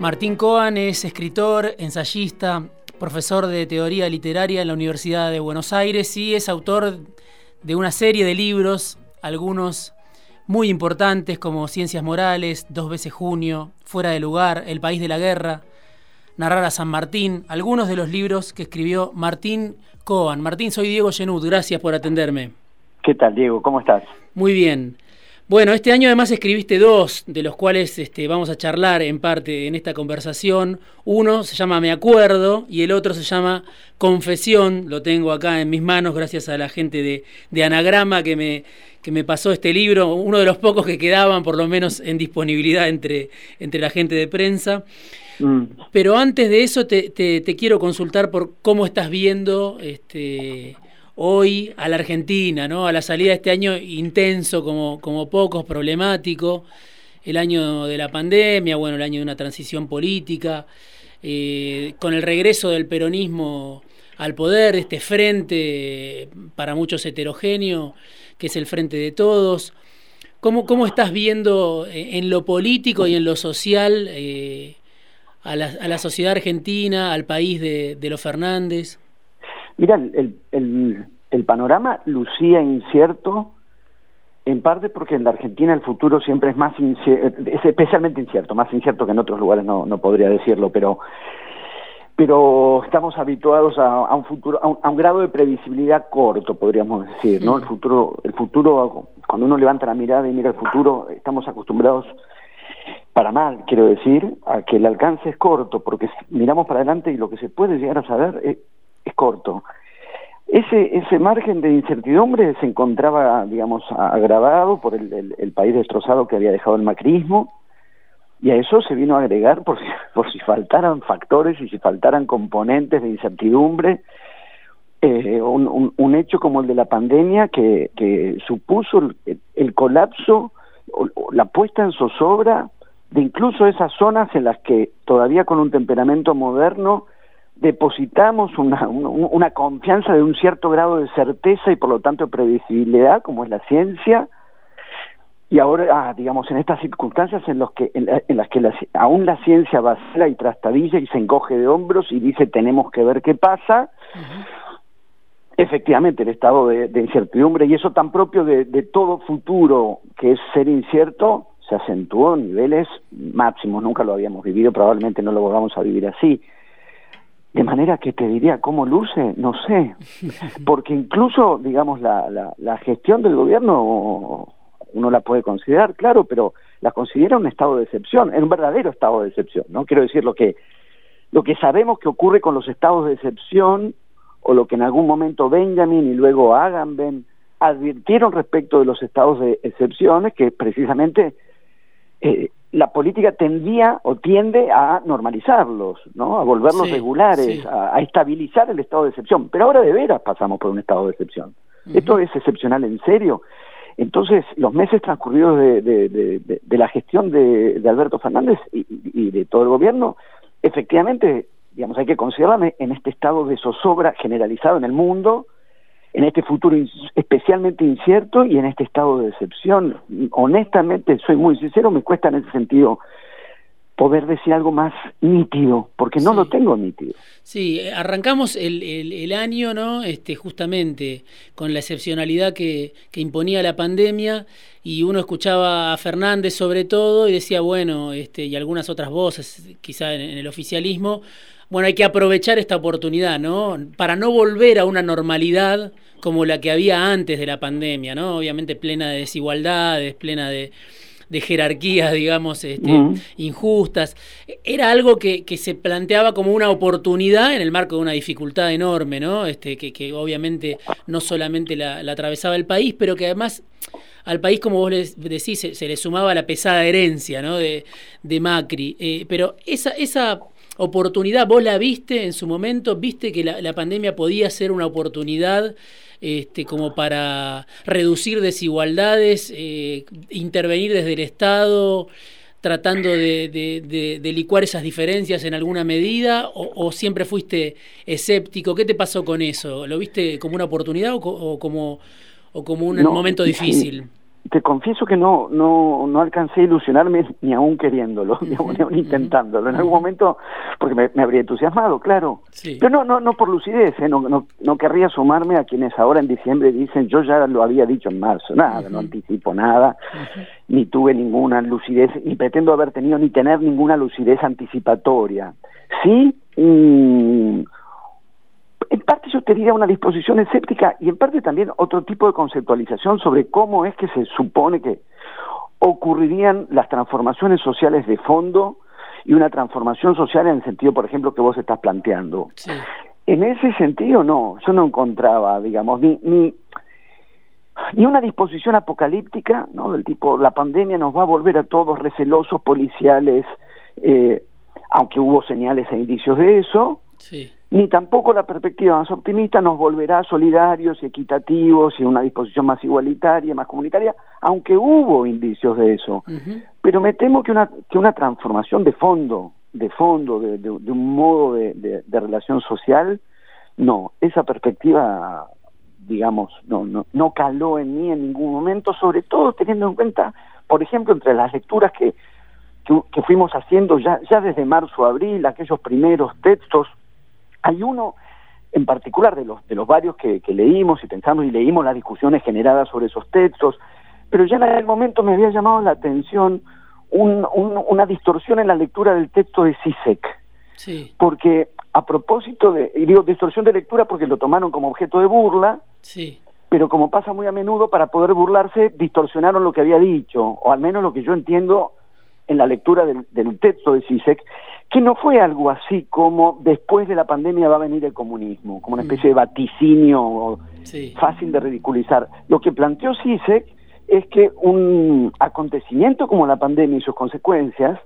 Martín Coan es escritor, ensayista, profesor de teoría literaria en la Universidad de Buenos Aires y es autor de una serie de libros, algunos muy importantes como Ciencias Morales, Dos veces Junio, Fuera de Lugar, El País de la Guerra, Narrar a San Martín, algunos de los libros que escribió Martín Coan. Martín, soy Diego Genud, gracias por atenderme. ¿Qué tal, Diego? ¿Cómo estás? Muy bien. Bueno, este año además escribiste dos, de los cuales este, vamos a charlar en parte en esta conversación. Uno se llama Me Acuerdo y el otro se llama Confesión. Lo tengo acá en mis manos gracias a la gente de, Anagrama que me, que me pasó este libro, uno de los pocos que quedaban por lo menos en disponibilidad entre, entre la gente de prensa. Mm. Pero antes de eso te, te, quiero consultar por cómo estás viendo este, hoy a la Argentina, ¿no? A la salida de este año intenso como, como pocos, problemático, el año de la pandemia, bueno, el año de una transición política, eh, con el regreso del peronismo al poder, este frente para muchos heterogéneo, que es el frente de todos. ¿Cómo, cómo estás viendo en lo político y en lo social eh, a, la, a, la, sociedad argentina, al país de los Fernández? Mira, el, el, el, panorama lucía incierto, en parte porque en la Argentina el futuro siempre es más incierto, es especialmente incierto, más incierto que en otros lugares no, no podría decirlo, pero pero estamos habituados a, un futuro, a un, grado de previsibilidad corto, podríamos decir, ¿no? El futuro, el futuro, cuando uno levanta la mirada y mira el futuro, estamos acostumbrados, para mal, quiero decir, a que el alcance es corto, porque miramos para adelante y lo que se puede llegar a saber es, es corto. Ese, ese margen de incertidumbre se encontraba, digamos, agravado por el, el, país destrozado que había dejado el macrismo, y a eso se vino a agregar por si, por si faltaran factores y si faltaran componentes de incertidumbre, eh, un, hecho como el de la pandemia que, que supuso el, el colapso, la puesta en zozobra de incluso esas zonas en las que todavía con un temperamento moderno depositamos una, una, confianza de un cierto grado de certeza y por lo tanto previsibilidad, como es la ciencia, y ahora, ah, digamos, en estas circunstancias en, los que, en, las que aún la ciencia vacila y trastabilla y se encoge de hombros y dice tenemos que ver qué pasa, efectivamente el estado de, incertidumbre y eso tan propio de, de todo futuro que es ser incierto, se acentuó en niveles máximos, nunca lo habíamos vivido, probablemente no lo volvamos a vivir así. De manera que te diría cómo luce, no sé, porque incluso, digamos, la, la, la gestión del gobierno uno la puede considerar, claro, pero la considera un estado de excepción, un verdadero estado de excepción, ¿no? Quiero decir, lo que, lo que sabemos que ocurre con los estados de excepción, o lo que en algún momento Benjamin y luego Agamben advirtieron respecto de los estados de excepción, es que precisamente eh, la política tendía o tiende a normalizarlos, ¿no? A volverlos regulares, A, estabilizar el estado de excepción. Pero ahora de veras pasamos por un estado de excepción. Esto es excepcional en serio. Entonces, los meses transcurridos de, de, la gestión de, Alberto Fernández y, y, de todo el gobierno, efectivamente, digamos, hay que considerarme en este estado de zozobra generalizado en el mundo, en este futuro especialmente incierto y en este estado de decepción. Honestamente, soy muy sincero, me cuesta en ese sentido poder decir algo más nítido, porque no lo tengo nítido. Sí, arrancamos el, el, año, ¿no? Este, justamente con la excepcionalidad que, que, imponía la pandemia, y uno escuchaba a Fernández sobre todo y decía, bueno, este, y algunas otras voces, quizá en el oficialismo, bueno, hay que aprovechar esta oportunidad, ¿no? Para no volver a una normalidad como la que había antes de la pandemia, ¿no? Obviamente plena de desigualdades, plena de, jerarquías, digamos, este, injustas. Era algo que, se planteaba como una oportunidad en el marco de una dificultad enorme, ¿no? Este, que, obviamente no solamente la, atravesaba el país, pero que además al país, como vos decís, se, le sumaba la pesada herencia ¿no? de, Macri. Eh, pero esa, esa oportunidad, vos la viste en su momento, viste que la, pandemia podía ser una oportunidad este, como para reducir desigualdades, eh, intervenir desde el Estado tratando de, licuar esas diferencias en alguna medida o, siempre fuiste escéptico? ¿Qué te pasó con eso? ¿Lo viste como una oportunidad o, como, o como un momento difícil? Te confieso que no, no, no alcancé a ilusionarme ni aún queriéndolo, ni aún intentándolo. En algún momento, porque me, habría entusiasmado, claro. Pero no, no, no por lucidez, ¿eh? no, no, no, querría sumarme a quienes ahora en diciembre dicen, yo ya lo había dicho en marzo, nada, no anticipo nada, ni tuve ninguna lucidez, ni pretendo haber tenido ni tener ninguna lucidez anticipatoria. Sí, en parte yo diría una disposición escéptica y en parte también otro tipo de conceptualización sobre cómo es que se supone que ocurrirían las transformaciones sociales de fondo y una transformación social en el sentido, por ejemplo, que vos estás planteando. En ese sentido, no, yo no encontraba, digamos, ni, ni, ni una disposición apocalíptica, ¿no? Del tipo, la pandemia nos va a volver a todos recelosos, policiales, eh, aunque hubo señales e indicios de eso, sí ni tampoco la perspectiva más optimista nos volverá solidarios y equitativos y una disposición más igualitaria, más comunitaria, aunque hubo indicios de eso. Pero me temo que una, que una transformación de fondo, de fondo, de, un modo de, relación social, no, esa perspectiva, digamos, no, no, no caló en mí en ningún momento, sobre todo teniendo en cuenta, por ejemplo, entre las lecturas que, que, fuimos haciendo ya, ya desde marzo, abril, aquellos primeros textos hay uno en particular de los, de los varios que, leímos y pensamos y leímos las discusiones generadas sobre esos textos, pero ya en aquel momento me había llamado la atención una distorsión en la lectura del texto de Sisek. Sí. Porque a propósito de, y digo distorsión de lectura porque lo tomaron como objeto de burla, sí. pero como pasa muy a menudo, para poder burlarse, distorsionaron lo que había dicho, o al menos lo que yo entiendo en la lectura del, del texto de Sisek, que no fue algo así como después de la pandemia va a venir el comunismo, como una mm. especie de vaticinio fácil de ridiculizar. Lo que planteó Sisek es que un acontecimiento como la pandemia y sus consecuencias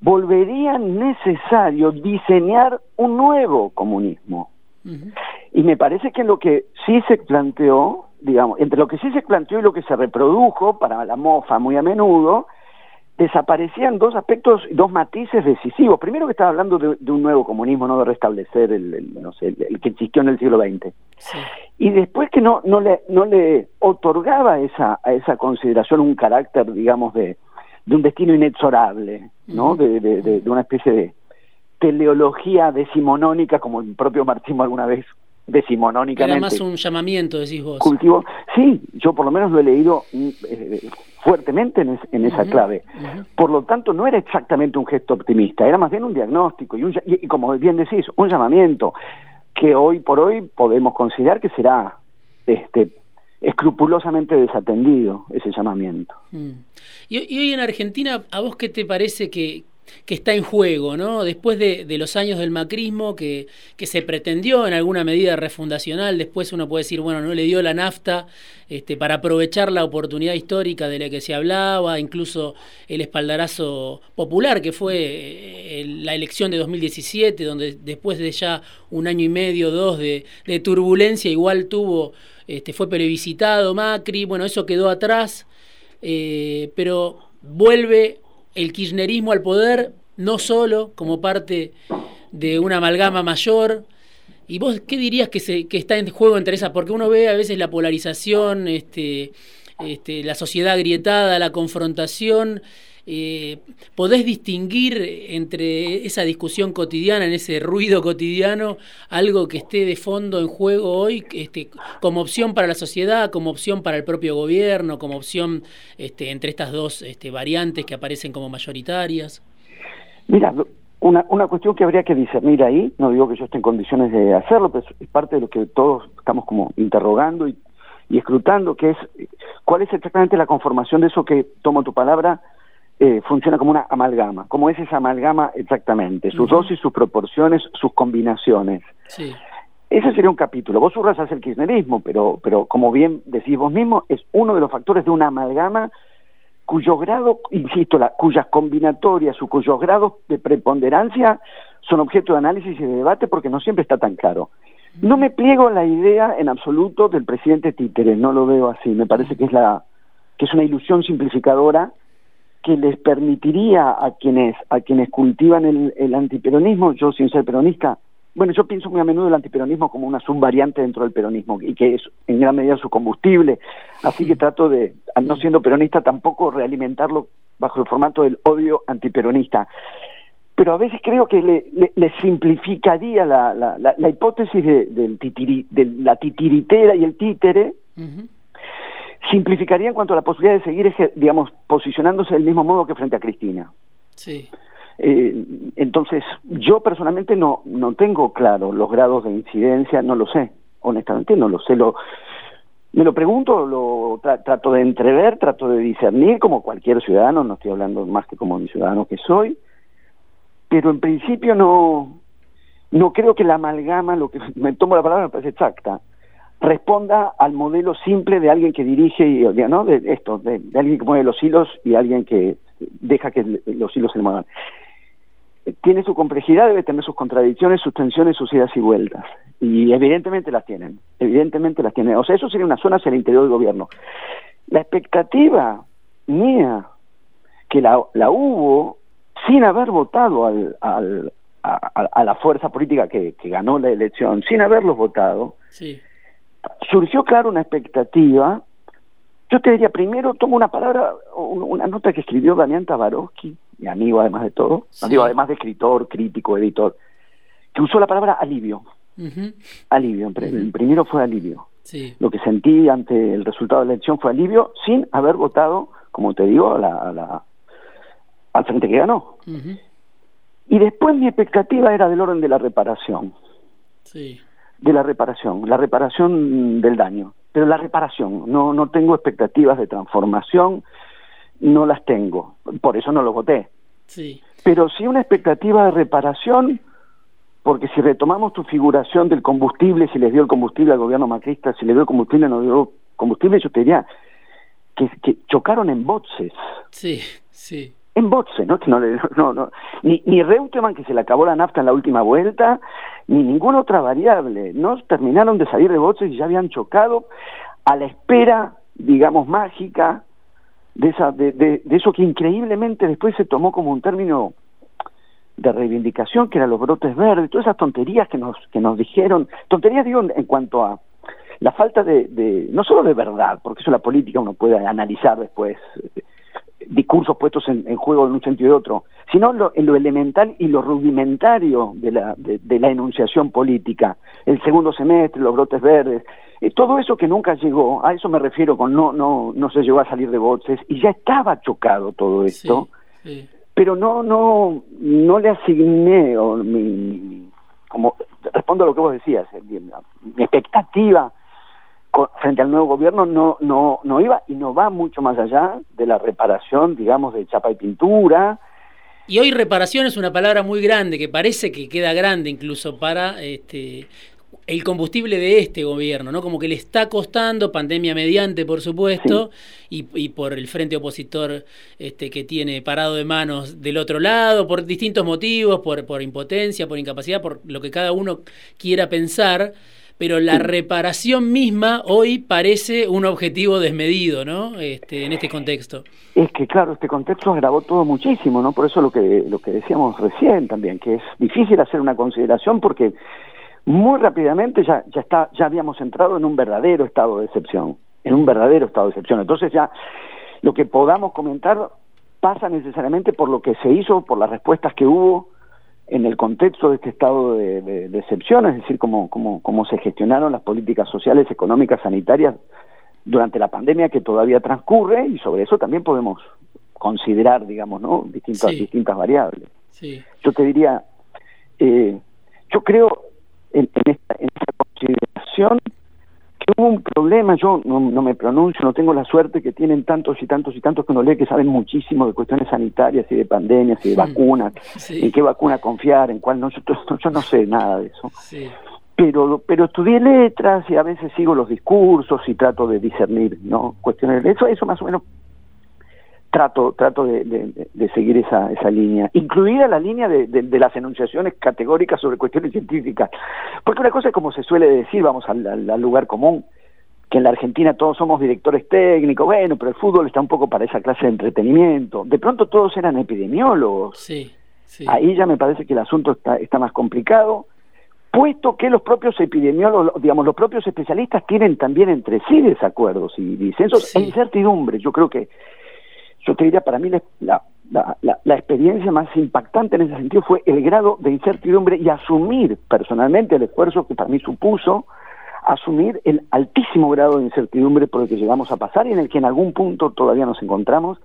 volvería necesario diseñar un nuevo comunismo. Y me parece que lo que Sisek planteó, digamos, entre lo que Sisek planteó y lo que se reprodujo para la mofa muy a menudo, desaparecían dos aspectos, dos matices decisivos. Primero que estaba hablando de, un nuevo comunismo, no de restablecer el, no sé, el, que existió en el siglo XX. Y después que no, no, le, no le otorgaba esa, a esa consideración un carácter, digamos, de, de un destino inexorable, ¿no? de, de, de, una especie de teleología decimonónica, como el propio marxismo alguna vez decimonónicamente. Era más un llamamiento, decís vos. Cultivo. Sí, yo por lo menos lo he leído mm, eh, fuertemente en, esa clave. Por lo tanto, no era exactamente un gesto optimista, era más bien un diagnóstico y, y, como bien decís, un llamamiento que hoy por hoy podemos considerar que será este escrupulosamente desatendido ese llamamiento. Mm. y, hoy en Argentina, ¿a vos qué te parece que, que está en juego, ¿no? Después de, los años del macrismo, que, que, se pretendió en alguna medida refundacional, después uno puede decir, bueno, no le dio la nafta este, para aprovechar la oportunidad histórica de la que se hablaba, incluso el espaldarazo popular, que fue eh, la elección de 2017, donde después de ya un año y medio, dos de, turbulencia, igual tuvo, este, fue plebiscitado Macri, bueno, eso quedó atrás, eh, pero vuelve el kirchnerismo al poder, no solo como parte de una amalgama mayor. ¿Y vos qué dirías que, se, que está en juego entre esas? Porque uno ve a veces la polarización, este, este, la sociedad agrietada, la confrontación. Eh, ¿Podés distinguir entre esa discusión cotidiana, en ese ruido cotidiano, algo que esté de fondo en juego hoy, este, como opción para la sociedad, como opción para el propio gobierno, como opción este, entre estas dos este, variantes que aparecen como mayoritarias? Mira, una, una cuestión que habría que discernir ahí, no digo que yo esté en condiciones de hacerlo, pero es parte de lo que todos estamos como interrogando y, y escrutando, que es cuál es exactamente la conformación de eso que, tomo tu palabra, eh, funciona como una amalgama. ¿Cómo es esa amalgama exactamente? Sus dosis, sus proporciones, sus combinaciones. Sí. Ese sería un capítulo. Vos hacia el kirchnerismo, pero, pero como bien decís vos mismo, es uno de los factores de una amalgama cuyo grado, insisto, la, cuyas combinatorias o cuyos grados de preponderancia son objeto de análisis y de debate porque no siempre está tan claro. No me pliego a la idea en absoluto del presidente títere, no lo veo así. Me parece que es la que es una ilusión simplificadora que les permitiría a quienes a quienes cultivan el, el antiperonismo, yo sin ser peronista bueno, yo pienso muy a menudo el antiperonismo como una subvariante dentro del peronismo y que es en gran medida su combustible, así que trato de, no siendo peronista, tampoco realimentarlo bajo el formato del odio antiperonista. Pero a veces creo que le, simplificaría la, la, hipótesis de, del de la titiritera y el títere, simplificaría en cuanto a la posibilidad de seguir, digamos, posicionándose del mismo modo que frente a Cristina. Sí. Eh, entonces, yo personalmente no, no tengo claro los grados de incidencia, no lo sé, honestamente no lo sé. Lo, me lo pregunto, lo trato de entrever, trato de discernir como cualquier ciudadano, no estoy hablando más que como un ciudadano que soy, pero en principio no, no creo que la amalgama, lo que me tomo la palabra me parece exacta, responda al modelo simple de alguien que dirige, y, ¿no? De esto, de, alguien que mueve los hilos y alguien que deja que los hilos se muevan tiene su complejidad, debe tener sus contradicciones, sus tensiones, sus idas y vueltas. Y evidentemente las tienen, evidentemente las tienen. O sea, eso sería una zona hacia el interior del gobierno. La expectativa mía, que la, la hubo sin haber votado al, a, la fuerza política que, que, ganó la elección, sin haberlos votado, sí. Surgió, claro, una expectativa. Yo te diría, primero, tomo una palabra, una nota que escribió Damián Tabarovsky, mi amigo además de todo, además de escritor, crítico, editor, que usó la palabra alivio. Alivio, primero fue alivio. Lo que sentí ante el resultado de la elección fue alivio sin haber votado, como te digo, a la, al frente que ganó. Y después mi expectativa era del orden de la reparación. Sí. De la reparación, la reparación del daño. Pero la reparación, no, no tengo expectativas de transformación, no las tengo, por eso no lo voté. Sí. Pero sí una expectativa de reparación, porque si retomamos tu figuración del combustible, si les dio el combustible al gobierno macrista, si le dio el combustible, no dio combustible, yo te diría que, que chocaron en boxes. Sí, sí. En boxes, ¿no? no, no, no. Ni, ni Reutemann, que se le acabó la nafta en la última vuelta, ni ninguna otra variable. No terminaron de salir de boxes y ya habían chocado a la espera, digamos, mágica de, esa, de, de, eso que increíblemente después se tomó como un término de reivindicación, que eran los brotes verdes, todas esas tonterías que nos, que nos dijeron, tonterías digo en cuanto a la falta de, de, no solo de verdad, porque eso la política uno puede analizar después, discursos puestos en, juego en un sentido y otro, sino lo, en lo elemental y lo rudimentario de la, de, de la enunciación política, el segundo semestre, los brotes verdes, eh, todo eso que nunca llegó, a eso me refiero con no, no, no se llegó a salir de boxes y ya estaba chocado todo esto, pero no, no, no le asigné o mi, como respondo a lo que vos decías, eh, mi expectativa frente al nuevo gobierno no, no, no iba y no va mucho más allá de la reparación, digamos, de chapa y pintura, y hoy reparación es una palabra muy grande, que parece que queda grande incluso para este, el combustible de este gobierno, ¿no? Como que le está costando, pandemia mediante, por supuesto, y, y, por el frente opositor este, que tiene parado de manos del otro lado, por distintos motivos, por, por impotencia, por incapacidad, por lo que cada uno quiera pensar, pero la reparación misma hoy parece un objetivo desmedido, ¿no? Este, en este contexto. Es que claro, este contexto agravó todo muchísimo, ¿no? Por eso lo que lo que decíamos recién también, que es difícil hacer una consideración porque muy rápidamente ya, ya, está, ya habíamos entrado en un verdadero estado de excepción, en un verdadero estado de excepción. Entonces ya lo que podamos comentar pasa necesariamente por lo que se hizo, por las respuestas que hubo en el contexto de este estado de, excepción, es decir, cómo, cómo, cómo se gestionaron las políticas sociales, económicas, sanitarias durante la pandemia que todavía transcurre y sobre eso también podemos considerar, digamos, ¿no? distintas, distintas variables. Yo te diría, eh, yo creo en, esta, consideración que hubo un problema, yo no, me pronuncio, no tengo la suerte que tienen tantos y tantos y tantos que uno lee que saben muchísimo de cuestiones sanitarias y de pandemias y de vacunas, en qué vacuna confiar, en cuál no, yo, yo no sé nada de eso. Pero, pero estudié letras y a veces sigo los discursos y trato de discernir no cuestiones eso, eso más o menos trato trato de, de, seguir esa, esa línea, incluida la línea de, de, las enunciaciones categóricas sobre cuestiones científicas. Porque una cosa es como se suele decir, vamos al, al, lugar común, que en la Argentina todos somos directores técnicos, bueno, pero el fútbol está un poco para esa clase de entretenimiento. De pronto todos eran epidemiólogos. Sí, sí. Ahí ya me parece que el asunto está, está más complicado puesto que los propios epidemiólogos, digamos, los propios especialistas tienen también entre sí desacuerdos y disensos e incertidumbre. Yo creo que, yo te diría, para mí la, la, la, experiencia más impactante en ese sentido fue el grado de incertidumbre y asumir personalmente el esfuerzo que para mí supuso asumir el altísimo grado de incertidumbre por el que llegamos a pasar y en el que en algún punto todavía nos encontramos.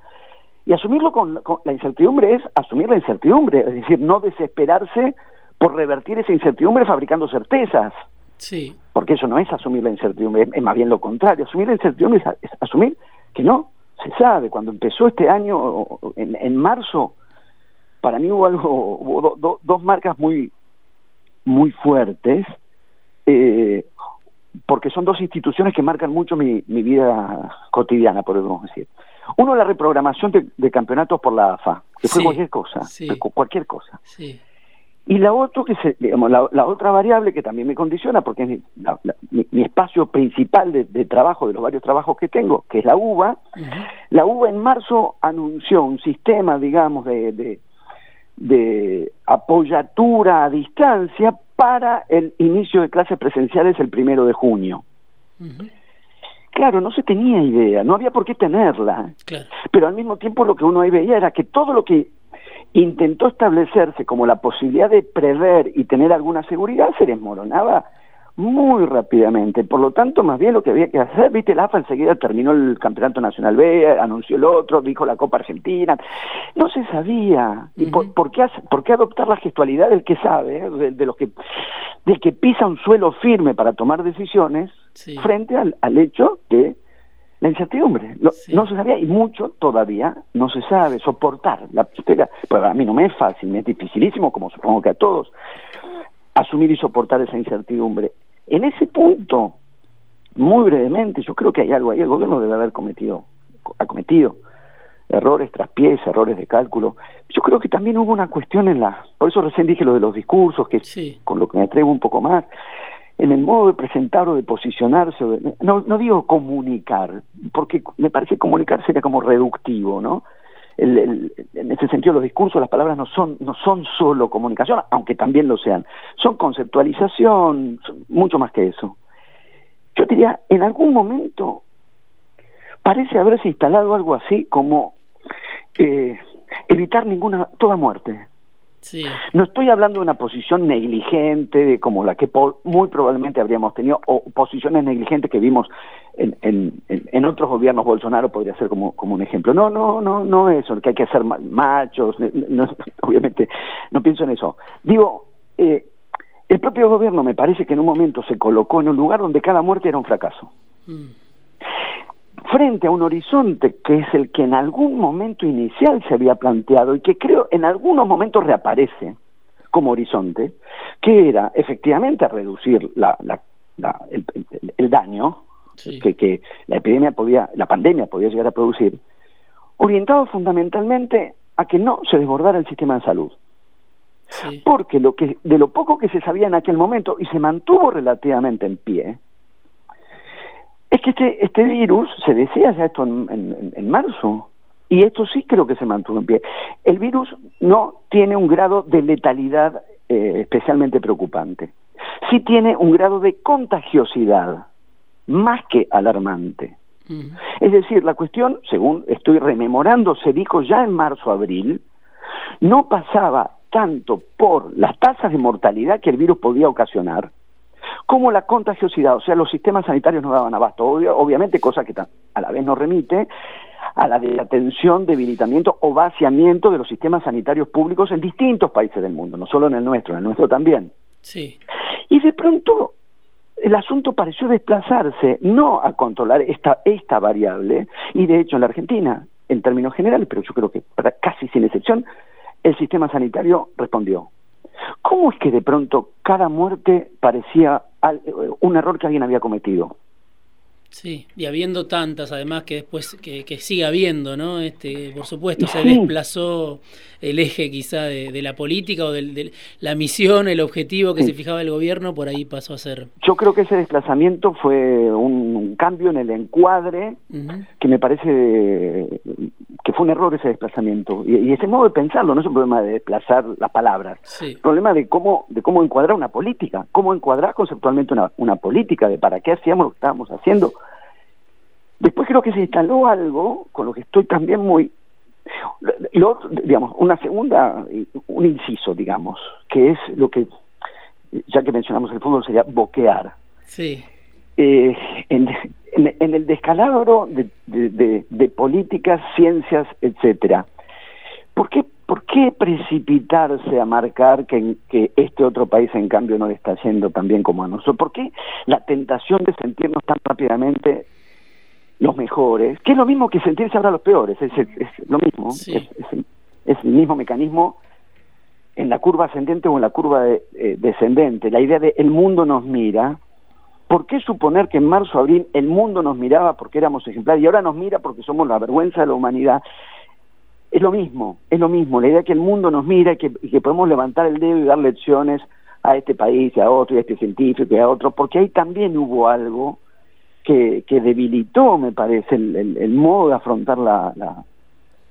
Y asumirlo con, la incertidumbre es asumir la incertidumbre, es decir, no desesperarse por revertir esa incertidumbre fabricando certezas. Sí. Porque eso no es asumir la incertidumbre, es, más bien lo contrario. Asumir la incertidumbre es, asumir que no se sabe. Cuando empezó este año, en, marzo, para mí hubo algo, hubo dos marcas muy, muy fuertes. Eh, porque son dos instituciones que marcan mucho mi, vida cotidiana, podemos decir. Uno, la reprogramación de, campeonatos por la AFA, que fue cualquier cosa, cualquier cosa. Y la, otro que se, digamos, la, otra variable que también me condiciona, porque es mi, espacio principal de, trabajo, de los varios trabajos que tengo, que es la UBA, la UBA en marzo anunció un sistema, digamos, de, de, de apoyatura a distancia para el inicio de clases presenciales el primero de junio. Claro, no se tenía idea, no había por qué tenerla, pero al mismo tiempo lo que uno ahí veía era que todo lo que intentó establecerse como la posibilidad de prever y tener alguna seguridad se desmoronaba muy rápidamente. Por lo tanto, más bien lo que había que hacer, viste, el AFA enseguida terminó el Campeonato Nacional B, anunció el otro, dijo la Copa Argentina. No se sabía. ¿Y por, qué, por, qué, adoptar la gestualidad del que sabe, eh? de, los que, del que pisa un suelo firme para tomar decisiones, frente al, al, hecho de la incertidumbre? No se sabía y mucho todavía no se sabe soportar. La, pues a mí no me es fácil, me es dificilísimo, como supongo que a todos asumir y soportar esa incertidumbre. En ese punto, muy brevemente, yo creo que hay algo ahí, el gobierno debe haber cometido, ha cometido errores tras pies, errores de cálculo. Yo creo que también hubo una cuestión en la, por eso recién dije lo de los discursos, que con lo que me atrevo un poco más, en el modo de presentar o de posicionarse, no, no digo comunicar, porque me parece comunicar sería como reductivo, ¿no? en ese sentido los discursos, las palabras no son, no son solo comunicación, aunque también lo sean, son conceptualización, mucho más que eso. Yo diría, en algún momento parece haberse instalado algo así como eh, evitar ninguna, toda muerte. No estoy hablando de una posición negligente como la que muy probablemente habríamos tenido, o posiciones negligentes que vimos en, en, en, otros gobiernos, Bolsonaro podría ser como, como un ejemplo. No, no, no, no eso, que hay que ser machos, obviamente no pienso en eso. Digo, eh, el propio gobierno me parece que en un momento se colocó en un lugar donde cada muerte era un fracaso. Mm frente a un horizonte que es el que en algún momento inicial se había planteado y que creo en algunos momentos reaparece como horizonte, que era efectivamente reducir la, el, daño que, que, la epidemia podía, la pandemia podía llegar a producir, orientado fundamentalmente a que no se desbordara el sistema de salud. Porque lo que, de lo poco que se sabía en aquel momento y se mantuvo relativamente en pie, es que este, este virus, se decía ya esto en, en, marzo, y esto sí creo que se mantuvo en pie. El virus no tiene un grado de letalidad eh, especialmente preocupante. Sí tiene un grado de contagiosidad más que alarmante. Es decir, la cuestión, según estoy rememorando, se dijo ya en marzo-abril, no pasaba tanto por las tasas de mortalidad que el virus podía ocasionar, como la contagiosidad, o sea, los sistemas sanitarios no daban abasto, obviamente, cosa que a la vez nos remite a la desatención, debilitamiento o vaciamiento de los sistemas sanitarios públicos en distintos países del mundo, no solo en el nuestro, en el nuestro también. Sí. Y de pronto el asunto pareció desplazarse no a controlar esta, esta variable, y de hecho en la Argentina, en términos generales, pero yo creo que casi sin excepción, el sistema sanitario respondió. ¿Cómo es que de pronto cada muerte parecía un error que alguien había cometido? Sí, y habiendo tantas, además que después que, que sigue habiendo, ¿no? Este, por supuesto, se desplazó el eje quizá de, la política o de, la misión, el objetivo que se fijaba el gobierno, por ahí pasó a ser. Yo creo que ese desplazamiento fue un, cambio en el encuadre que me parece que fue un error ese desplazamiento. Y, ese modo de pensarlo no es un problema de desplazar las palabras, es un problema de cómo, de cómo encuadrar una política, cómo encuadrar conceptualmente una, una política, de para qué hacíamos lo que estábamos haciendo. Después creo que se instaló algo con lo que estoy también muy lo, digamos, una segunda, un inciso, digamos, que es lo que, ya que mencionamos el fútbol, sería boquear. Sí. Eh, en, el descalabro de, de, políticas, ciencias, etcétera. ¿Por qué, ¿Por qué precipitarse a marcar que, que este otro país, en cambio, no le está yendo tan bien como a nosotros? ¿Por qué la tentación de sentirnos tan rápidamente los mejores, que es lo mismo que sentirse ahora los peores, es, lo mismo, es, el mismo mecanismo en la curva ascendente o en la curva eh, descendente. La idea de el mundo nos mira, ¿por qué suponer que en marzo, abril el mundo nos miraba porque éramos ejemplares y ahora nos mira porque somos la vergüenza de la humanidad? Es lo mismo, es lo mismo, la idea de que el mundo nos mira y que, y que podemos levantar el dedo y dar lecciones a este país y a otro y a este científico y a otro, porque ahí también hubo algo que, debilitó, me parece, el, modo de afrontar la,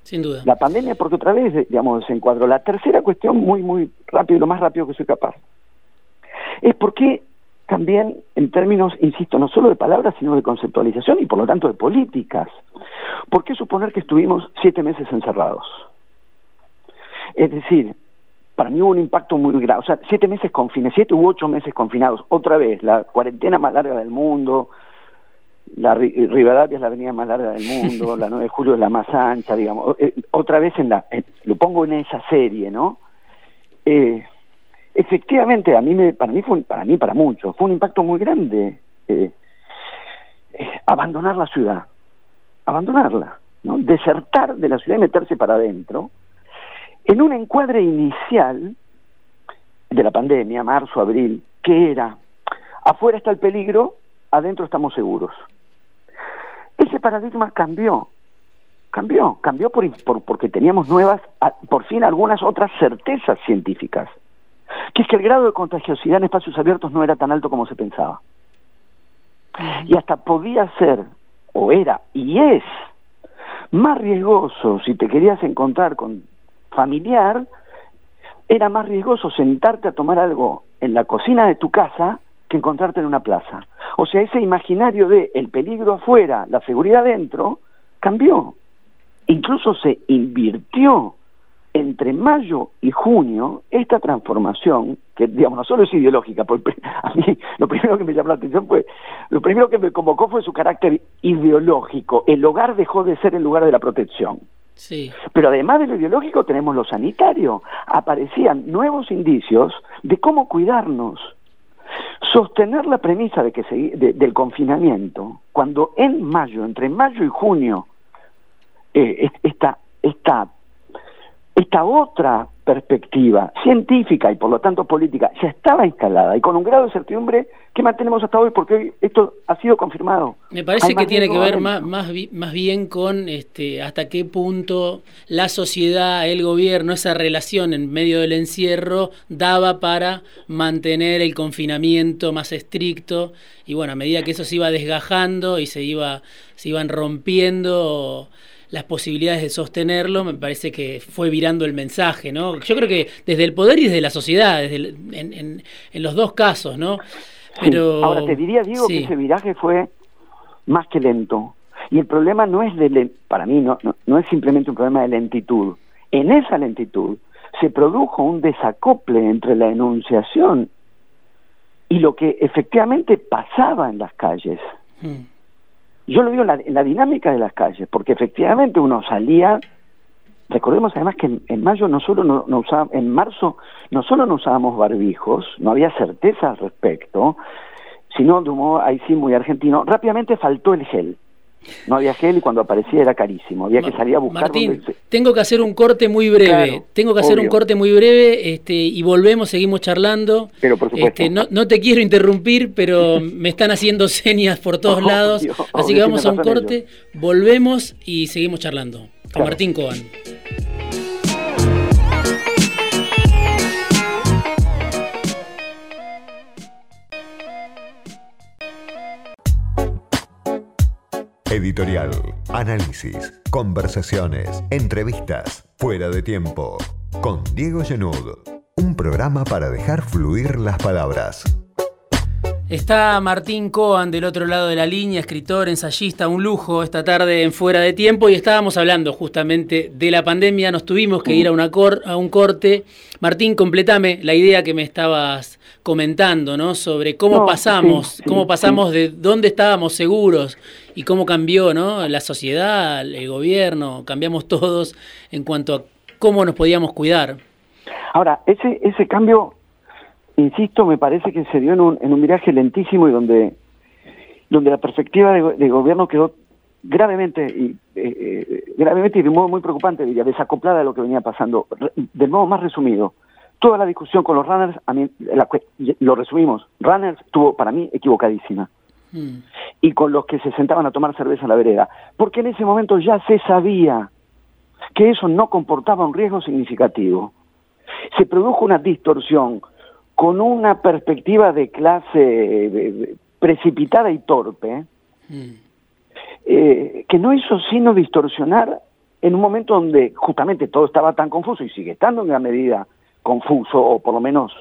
Sin duda. la pandemia, porque otra vez, digamos, se encuadró. La tercera cuestión, muy, muy rápido, lo más rápido que soy capaz, es porque también en términos, insisto, no solo de palabras, sino de conceptualización y por lo tanto de políticas. ¿Por qué suponer que estuvimos siete meses encerrados? Es decir, para mí hubo un impacto muy grave, o sea, siete meses confinados, siete u ocho meses confinados, otra vez, la cuarentena más larga del mundo, la Rivadavia es la avenida más larga del mundo, la 9 de julio es la más ancha, digamos, eh, otra vez en la, lo pongo en esa serie, ¿no? Eh, efectivamente, a mí me, para mí fue, para mí, para muchos, fue un impacto muy grande eh, abandonar la ciudad, abandonarla, ¿no? Desertar de la ciudad y meterse para adentro, en un encuadre inicial de la pandemia, marzo, abril, que era, afuera está el peligro, adentro estamos seguros. Paradigma cambió, cambió, cambió por, porque teníamos nuevas, por fin algunas otras certezas científicas, que es que el grado de contagiosidad en espacios abiertos no era tan alto como se pensaba. Y hasta podía ser, o era, y es, más riesgoso si te querías encontrar con familiar, era más riesgoso sentarte a tomar algo en la cocina de tu casa que encontrarte en una plaza. O sea, ese imaginario de el peligro afuera, la seguridad dentro, cambió. Incluso se invirtió entre mayo y junio esta transformación, que digamos no solo es ideológica, porque a mí lo primero que me llamó la atención fue, lo primero que me convocó fue su carácter ideológico. El hogar dejó de ser el lugar de la protección. Sí. Pero además de lo ideológico tenemos lo sanitario. Aparecían nuevos indicios de cómo cuidarnos sostener la premisa de que del confinamiento, cuando en mayo, entre mayo y junio, eh, esta, esta otra perspectiva científica y por lo tanto política ya estaba instalada y con un grado de certidumbre que mantenemos hasta hoy porque esto ha sido confirmado. Me parece que tiene que ver más, más, más bien con este, hasta qué punto la sociedad, el gobierno, esa relación en medio del encierro daba para mantener el confinamiento más estricto y bueno, a medida que eso se iba desgajando y se, iba, se iban rompiendo las posibilidades de sostenerlo, me parece que fue virando el mensaje, ¿no? Yo creo que desde el poder y desde la sociedad, desde en, en, los dos casos, ¿no? Pero ahora te diría, Diego, que ese viraje fue más que lento. Y el problema no es de, para mí, no, no, es simplemente un problema de lentitud. En esa lentitud se produjo un desacople entre la enunciación y lo que efectivamente pasaba en las calles. Hmm. Yo lo digo en la, dinámica de las calles, porque efectivamente uno salía, recordemos además que en, mayo no solo no, en marzo no solo no usábamos barbijos, no había certeza al respecto, sino modo ahí sí muy argentino, rápidamente faltó el gel. No había gel y cuando aparecía era carísimo. Había que salir a buscar. Martín, tengo que hacer un corte muy breve. tengo que hacer un corte muy breve este, y volvemos, seguimos charlando. Pero por supuesto. Este, no, te quiero interrumpir, pero me están haciendo señas por todos lados. así que vamos a un corte, volvemos y seguimos charlando con Martín Coan. Editorial, análisis, conversaciones, entrevistas, fuera de tiempo. Con Diego Genud, un programa para dejar fluir las palabras. Está Martín Coan del otro lado de la línea, escritor, ensayista, un lujo esta tarde en Fuera de Tiempo y estábamos hablando justamente de la pandemia, nos tuvimos que ir a, a un corte. Martín, completame la idea que me estabas comentando, ¿no? Sobre cómo pasamos, cómo pasamos de dónde estábamos seguros y cómo cambió, ¿no? La sociedad, el gobierno, cambiamos todos en cuanto a cómo nos podíamos cuidar. Ahora, ese, ese cambio insisto, me parece que se dio en un, en un viraje lentísimo y donde, donde la perspectiva de, gobierno quedó gravemente y eh, eh, gravemente y de modo muy preocupante, diría, desacoplada de lo que venía pasando. De modo más resumido, toda la discusión con los runners, a mí, lo resumimos, runners estuvo para mí equivocadísima. Mm. Y con los que se sentaban a tomar cerveza en la vereda. Porque en ese momento ya se sabía que eso no comportaba un riesgo significativo. Se produjo una distorsión con una perspectiva de clase precipitada y torpe, mm. eh, que no hizo sino distorsionar en un momento donde justamente todo estaba tan confuso y sigue estando en gran medida confuso o por lo menos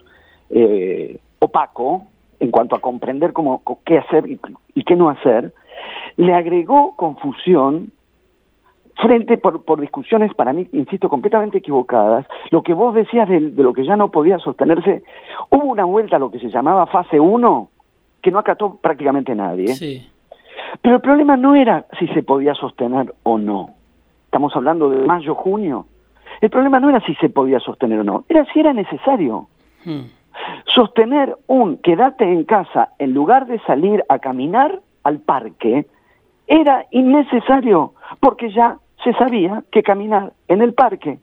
eh, opaco en cuanto a comprender cómo, qué hacer y qué no hacer, le agregó confusión frente por, por, discusiones para mí, insisto, completamente equivocadas, lo que vos decías de, lo que ya no podía sostenerse, hubo una vuelta a lo que se llamaba fase 1 que no acató prácticamente nadie. Sí. Pero el problema no era si se podía sostener o no. Estamos hablando de mayo, junio. El problema no era si se podía sostener o no, era si era necesario. Hmm. Sostener un quédate en casa en lugar de salir a caminar al parque era innecesario porque ya se sabía que caminar en el parque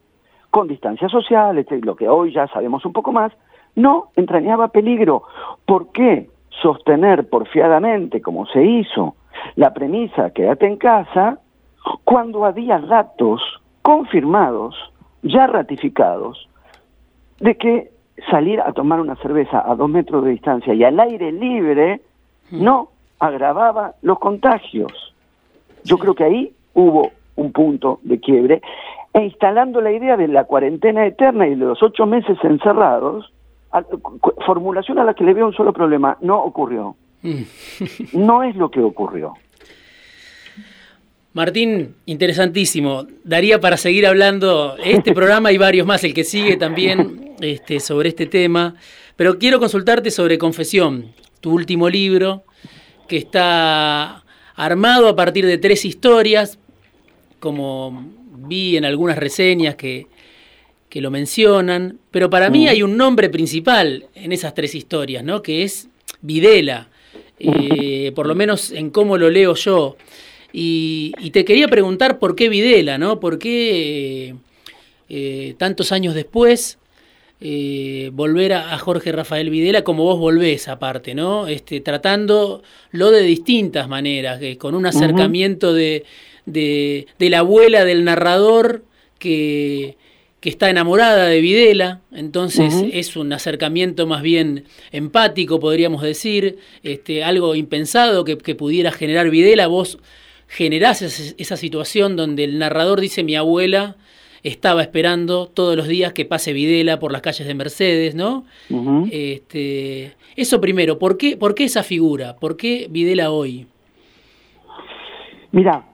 con distancia social, este, lo que hoy ya sabemos un poco más, no entrañaba peligro. ¿Por qué sostener porfiadamente, como se hizo, la premisa quédate en casa, cuando había datos confirmados, ya ratificados, de que salir a tomar una cerveza a dos metros de distancia y al aire libre mm. no agravaba los contagios? Yo creo que ahí hubo un punto de quiebre, e instalando la idea de la cuarentena eterna y de los ocho meses encerrados, formulación a la que le veo un solo problema, no ocurrió. Mm. no es lo que ocurrió. Martín, interesantísimo. Daría para seguir hablando este programa y varios más, el que sigue también este, sobre este tema. Pero quiero consultarte sobre Confesión, tu último libro, que está armado a partir de tres historias, como vi en algunas reseñas que, lo mencionan, pero para mí mm. hay un nombre principal en esas tres historias, ¿no? que es Videla, eh, por lo menos en cómo lo leo yo. Y, te quería preguntar por qué Videla, ¿no? ¿Por qué eh, tantos años después eh, volver a, Jorge Rafael Videla como vos volvés aparte, ¿no? Este, tratándolo de distintas maneras, con un acercamiento de, de, la abuela del narrador que, está enamorada de Videla, entonces es un acercamiento más bien empático, podríamos decir, este, algo impensado que, pudiera generar Videla. Vos generás esa, situación donde el narrador dice mi abuela estaba esperando todos los días que pase Videla por las calles de Mercedes, ¿no? este, eso primero, ¿por qué, ¿por qué esa figura? ¿Por qué Videla hoy? Mira,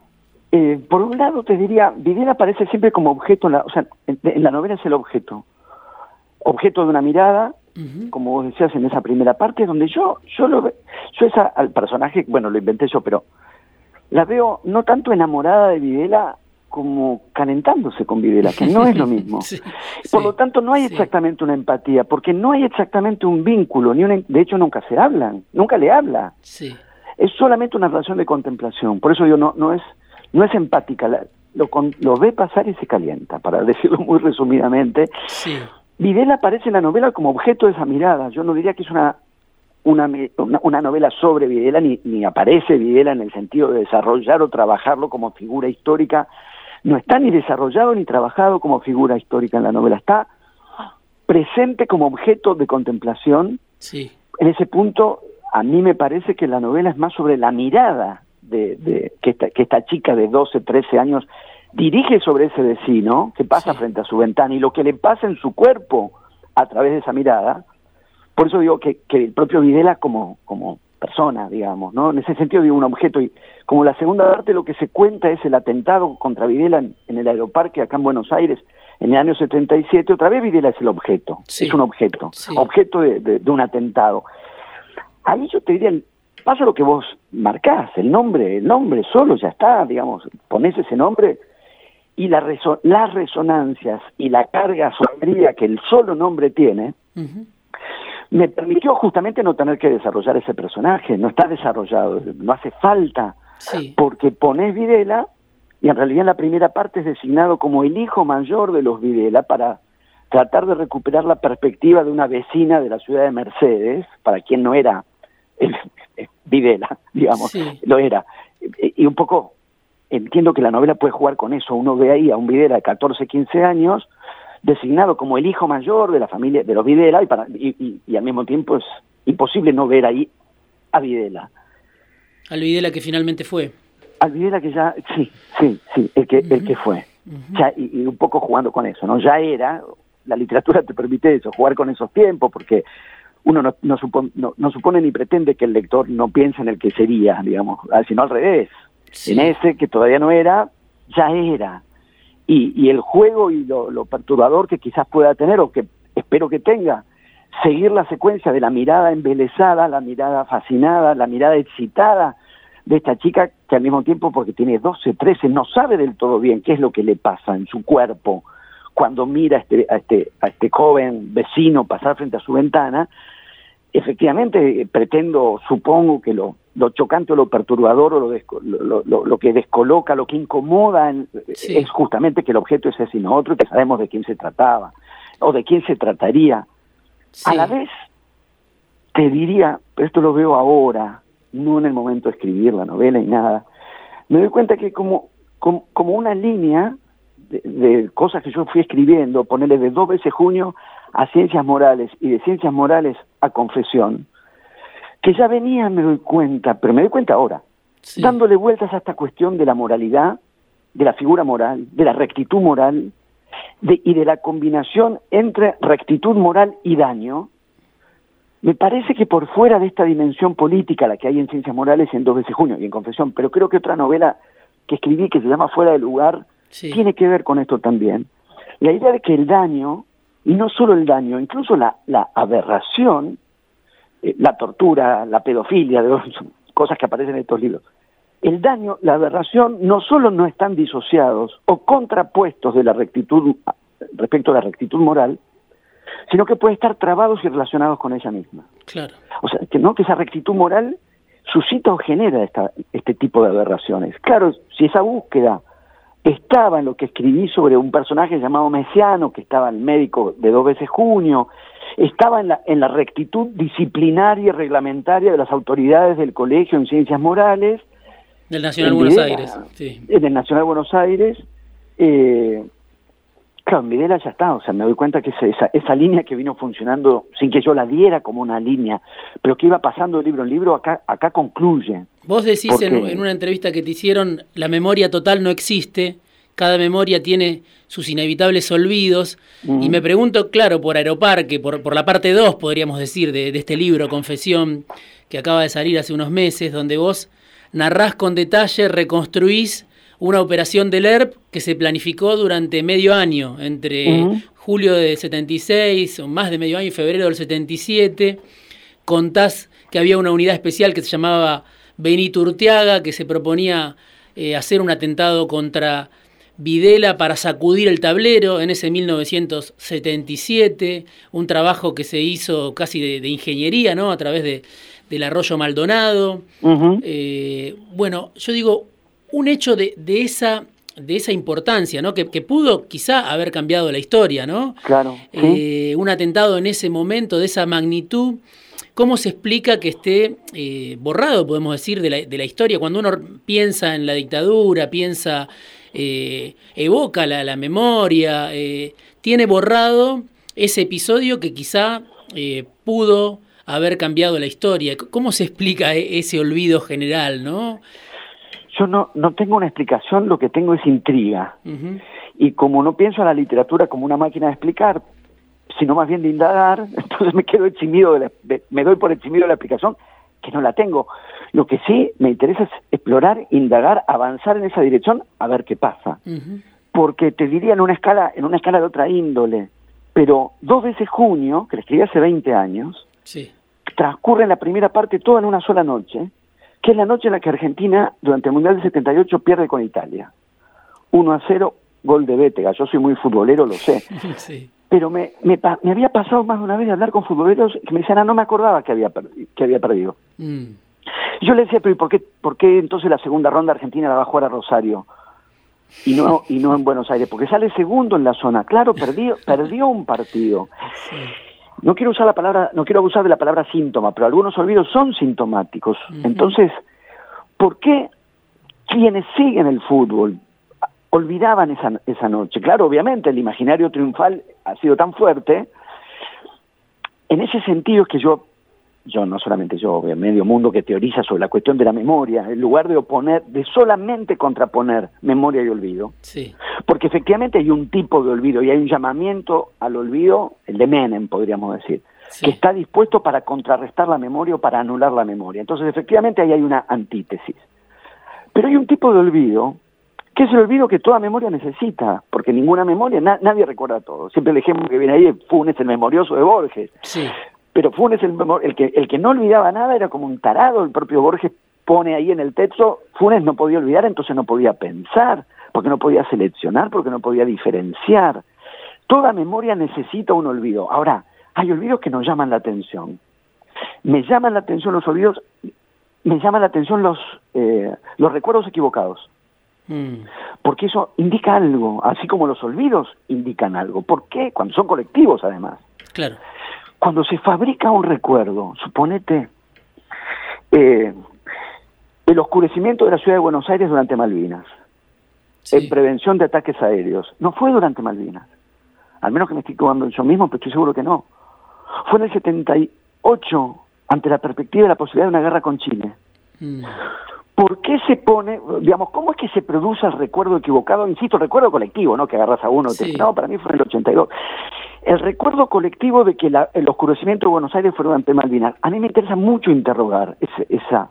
eh, por un lado te diría, Videla aparece siempre como objeto, en la, o sea, en, la novela es el objeto, objeto de una mirada, como vos decías en esa primera parte, donde yo, yo lo yo esa, al personaje, bueno, lo inventé yo, pero la veo no tanto enamorada de Videla como calentándose con Videla, que no es lo mismo. Por lo tanto, no hay exactamente una empatía, porque no hay exactamente un vínculo, ni de hecho nunca se hablan, nunca le habla. es solamente una relación de contemplación. Por eso yo no, no es, no es empática. lo, lo ve pasar y se calienta, para decirlo muy resumidamente. Sí. Videla aparece en la novela como objeto de esa mirada. Yo no diría que es una, una, una, novela sobre Videla, ni, ni aparece Videla en el sentido de desarrollar o trabajarlo como figura histórica. No está ni desarrollado ni trabajado como figura histórica en la novela. Está presente como objeto de contemplación. Sí. En ese punto, a mí me parece que la novela es más sobre la mirada de, de que, esta, que esta chica de 12, 13 años dirige sobre ese vecino que pasa frente a su ventana y lo que le pasa en su cuerpo a través de esa mirada. Por eso digo que, que el propio Videla como, como persona, digamos, ¿no? En ese sentido digo un objeto y como la segunda parte lo que se cuenta es el atentado contra Videla en, el aeroparque acá en Buenos Aires en el año 77, otra vez Videla es el objeto, es un objeto, objeto de, de, un atentado. Ahí yo te diría, pasa lo que vos marcás, el nombre, el nombre solo ya está, digamos, pones ese nombre y la las resonancias y la carga sombría que el solo nombre tiene, me permitió justamente no tener que desarrollar ese personaje, no está desarrollado, no hace falta, porque pones Videla y en realidad en la primera parte es designado como el hijo mayor de los Videla para tratar de recuperar la perspectiva de una vecina de la ciudad de Mercedes, para quien no era el, Videla, digamos, lo era, y un poco entiendo que la novela puede jugar con eso. Uno ve ahí a un Videla de 14, 15 años, designado como el hijo mayor de la familia de los Videla, y, para, y, y, al mismo tiempo es imposible no ver ahí a Videla. Al Videla que finalmente fue. Al Videla que ya, sí, sí, sí, el que, el que fue. ya, y, un poco jugando con eso, ¿no? Ya era, la literatura te permite eso, jugar con esos tiempos, porque uno no, no, supone, no, no supone ni pretende que el lector no piense en el que sería, digamos, sino al revés en ese que todavía no era, ya era. Y, y el juego y lo, perturbador que quizás pueda tener, o que espero que tenga, seguir la secuencia de la mirada embelesada, la mirada fascinada, la mirada excitada de esta chica que al mismo tiempo, porque tiene 12, 13, no sabe del todo bien qué es lo que le pasa en su cuerpo cuando mira a este, a este, a este joven vecino pasar frente a su ventana, efectivamente pretendo, supongo que lo, lo chocante o lo perturbador o lo, lo, lo, que descoloca, lo que incomoda es justamente que el objeto es ese y que sabemos de quién se trataba o de quién se trataría. A la vez, te diría, pero esto lo veo ahora, no en el momento de escribir la novela y nada, me doy cuenta que como, como, como una línea de, de, cosas que yo fui escribiendo, ponerle de dos veces junio a ciencias morales y de ciencias morales a confesión, que ya venía, me doy cuenta, pero me doy cuenta ahora, dándole vueltas a esta cuestión de la moralidad, de la figura moral, de la rectitud moral de, y de la combinación entre rectitud moral y daño, me parece que por fuera de esta dimensión política, la que hay en Ciencias Morales en Dos veces junio y en Confesión, pero creo que otra novela que escribí que se llama Fuera de lugar, tiene que ver con esto también. La idea de que el daño, y no solo el daño, incluso la, la aberración, eh, la tortura, la pedofilia, de cosas que aparecen en estos libros. El daño, la aberración, no solo no están disociados o contrapuestos de la rectitud respecto a la rectitud moral, sino que pueden estar trabados y relacionados con ella misma. Claro. O sea, que no que esa rectitud moral suscita o genera esta, este tipo de aberraciones. Claro, si esa búsqueda estaba en lo que escribí sobre un personaje llamado Mesiano, que estaba el médico de dos veces junio, estaba en la, en la rectitud disciplinaria y reglamentaria de las autoridades del colegio en ciencias morales. Del Nacional Buenos Aires. Sí. Del Nacional Buenos Aires. Eh, claro, en Videla ya está, o sea, me doy cuenta que esa, esa línea que vino funcionando sin que yo la diera como una línea, pero que iba pasando de libro en libro, acá, acá concluye. Vos decís en, en una entrevista que te hicieron, la memoria total no existe, cada memoria tiene sus inevitables olvidos. Y me pregunto, claro, por Aeroparque, por, por la parte 2, podríamos decir, de, este libro, Confesión, que acaba de salir hace unos meses, donde vos narrás con detalle, reconstruís una operación del ERP que se planificó durante medio año, entre julio de 76, o más de medio año, y febrero del 77. Contás que había una unidad especial que se llamaba Benito Urtiaga, que se proponía eh, hacer un atentado contra Videla para sacudir el tablero en ese 1977, un trabajo que se hizo casi de, ingeniería, ¿no? A través de, del arroyo Maldonado. Eh, bueno, yo digo, un hecho de, de, esa de esa importancia, ¿no? Que, pudo quizá haber cambiado la historia, ¿no? Claro. Eh, un atentado en ese momento de esa magnitud. ¿Cómo se explica que esté eh, borrado, podemos decir, de la, de la, historia? Cuando uno piensa en la dictadura, piensa eh, evoca la, la memoria, eh, tiene borrado ese episodio que quizá pudo haber cambiado la historia. ¿Cómo se explica e, ese olvido general, no? Yo no, no tengo una explicación, lo que tengo es intriga. Y como no pienso a la literatura como una máquina de explicar, sino más bien de indagar, entonces me quedo eximido, de me doy por eximido de la explicación que no la tengo. Lo que sí me interesa es explorar, indagar, avanzar en esa dirección, a ver qué pasa. Porque te diría en una escala, en una escala de otra índole, pero dos veces junio, que le escribí hace 20 años, transcurre la primera parte toda en una sola noche, que es la noche en la que Argentina, durante el Mundial del 78, pierde con Italia. 1 a 0, gol de Bétega. Yo soy muy futbolero, lo sé. Sí pero me, me, me, había pasado más de una vez de hablar con futboleros que me decían, ah, no me acordaba que había, que había perdido. Mm. Yo le decía, pero ¿y por qué, por qué entonces la segunda ronda Argentina la va a jugar a Rosario? Y no, y no en Buenos Aires, porque sale segundo en la zona. Claro, perdió, perdió un partido. No quiero usar la palabra, no quiero abusar de la palabra síntoma, pero algunos olvidos son sintomáticos. Entonces, ¿por qué quienes siguen el fútbol, olvidaban esa, esa noche. Claro, obviamente el imaginario triunfal ha sido tan fuerte. En ese sentido es que yo, yo no solamente yo, medio mundo que teoriza sobre la cuestión de la memoria, en lugar de oponer, de solamente contraponer memoria y olvido, sí. porque efectivamente hay un tipo de olvido y hay un llamamiento al olvido, el de Menem podríamos decir, que está dispuesto para contrarrestar la memoria o para anular la memoria. Entonces efectivamente ahí hay una antítesis. Pero hay un tipo de olvido que es el olvido que toda memoria necesita, porque ninguna memoria, nadie recuerda todo. Siempre el ejemplo que viene ahí es Funes, el memorioso de Borges. Sí. Pero Funes, el, el, que, el que no olvidaba nada, era como un tarado. El propio Borges pone ahí en el texto, Funes no podía olvidar, entonces no podía pensar, porque no podía seleccionar, porque no podía diferenciar. Toda memoria necesita un olvido. Ahora, hay olvidos que nos llaman la atención. Me llaman la atención los olvidos, me llaman la atención los, eh, los recuerdos equivocados. Mm. Porque eso indica algo, así como los olvidos indican algo. ¿Por qué? Cuando son colectivos, además. Claro. Cuando se fabrica un recuerdo, suponete eh, el oscurecimiento de la ciudad de Buenos Aires durante Malvinas, en prevención de ataques aéreos, no fue durante Malvinas. Al menos que me estoy tomando yo mismo, pero estoy seguro que no. Fue en el 78, ante la perspectiva de la posibilidad de una guerra con Chile. Mm. ¿Por qué se pone, digamos, cómo es que se produce el recuerdo equivocado? Insisto, recuerdo colectivo, ¿no? Que agarras a uno, te, no, para mí fue en el 82. El recuerdo colectivo de que el oscurecimiento de Buenos Aires fue durante Malvinas. A mí me interesa mucho interrogar esa,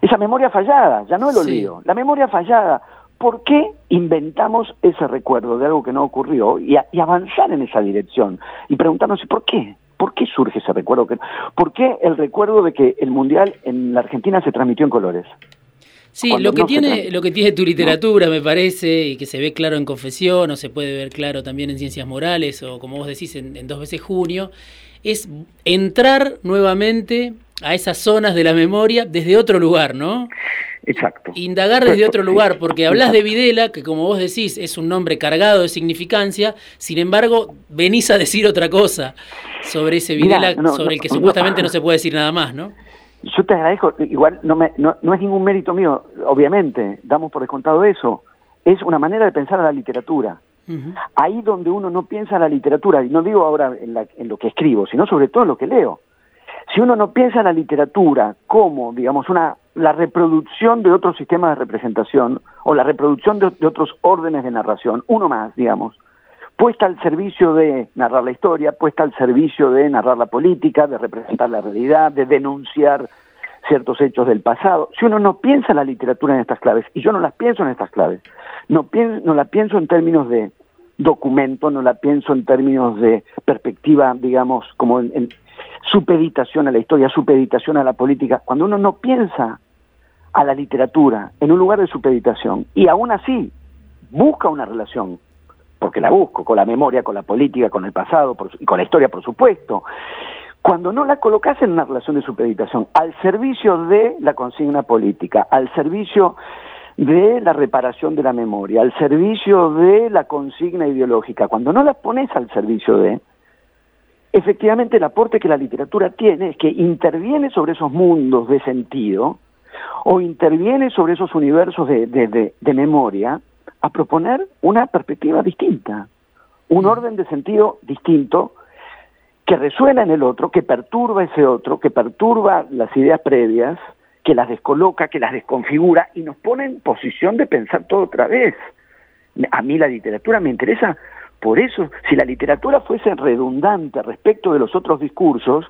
esa memoria fallada, ya no el olvido, la memoria fallada. ¿Por qué inventamos ese recuerdo de algo que no ocurrió y, y avanzar en esa dirección? Y preguntarnos, ¿por qué? ¿Por qué surge ese recuerdo? ¿Por qué el recuerdo de que el Mundial en la Argentina se transmitió en colores? Sí, lo que, tiene, lo que tiene tu literatura, me parece, y que se ve claro en Confesión, o se puede ver claro también en Ciencias Morales, o como vos decís, en, Dos veces Junio, es entrar nuevamente a esas zonas de la memoria desde otro lugar, ¿no? Exacto. Indagar desde otro lugar, porque hablas de Videla, que como vos decís es un nombre cargado de significancia, sin embargo venís a decir otra cosa sobre ese Videla, sobre el que supuestamente no se puede decir nada más, ¿no? Yo te agradezco, igual no, me, no, es ningún mérito mío, obviamente, damos por descontado eso, es una manera de pensar a la literatura. Ahí donde uno no piensa la literatura, y no digo ahora en, la, en, lo que escribo, sino sobre todo en lo que leo. Si uno no piensa en la literatura como, digamos, una, la reproducción de otros sistemas de representación o la reproducción de otros órdenes de narración, uno más, digamos, puesta al servicio de narrar la historia, puesta al servicio de narrar la política, de representar la realidad, de denunciar ciertos hechos del pasado. Si uno no piensa la literatura en estas claves, y yo no las pienso en estas claves, no, la pienso en términos de documento, no la pienso en términos de perspectiva, digamos, como en supeditación a la historia, supeditación a la política, cuando uno no piensa a la literatura en un lugar de supeditación, y aún así busca una relación, porque la busco, con la memoria, con la política, con el pasado y con la historia, por supuesto, cuando no la colocas en una relación de supeditación, al servicio de la consigna política, al servicio de la reparación de la memoria, al servicio de la consigna ideológica, cuando no la pones al servicio de, efectivamente el aporte que la literatura tiene es que interviene sobre esos mundos de sentido o interviene sobre esos universos de, de, memoria a proponer una perspectiva distinta, un mm. orden de sentido distinto que resuena en el otro, que perturba ese otro, que perturba las ideas previas, que las descoloca, que las desconfigura y nos pone en posición de pensar todo otra vez. A mí la literatura me interesa por eso, si la literatura fuese redundante respecto de los otros discursos,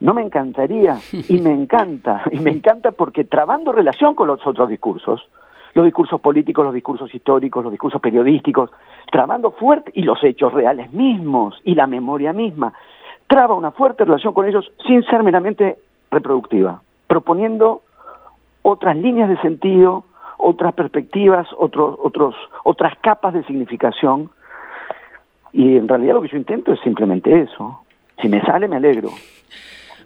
no me encantaría y me encanta, y me encanta porque trabando relación con los otros discursos, los discursos políticos, los discursos históricos, los discursos periodísticos, trabando fuerte, y los hechos reales mismos, y la memoria misma, traba una fuerte relación con ellos sin ser meramente reproductiva, proponiendo otras líneas de sentido, otras perspectivas, otros, otros, otras capas de significación y en realidad lo que yo intento es simplemente eso. Si me sale, me alegro.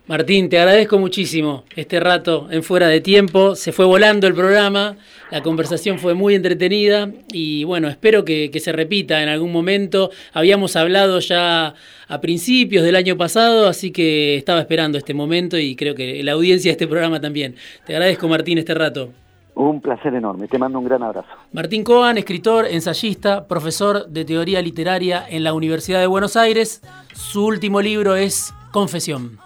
Martín, te agradezco muchísimo este rato en fuera de tiempo. Se fue volando el programa, la conversación fue muy entretenida y bueno, espero que, se repita en algún momento. Habíamos hablado ya a principios del año pasado, así que estaba esperando este momento y creo que la audiencia de este programa también. Te agradezco, Martín, este rato. Un placer enorme, te mando un gran abrazo. Martín Coan, escritor, ensayista, profesor de teoría literaria en la Universidad de Buenos Aires. Su último libro es Confesión.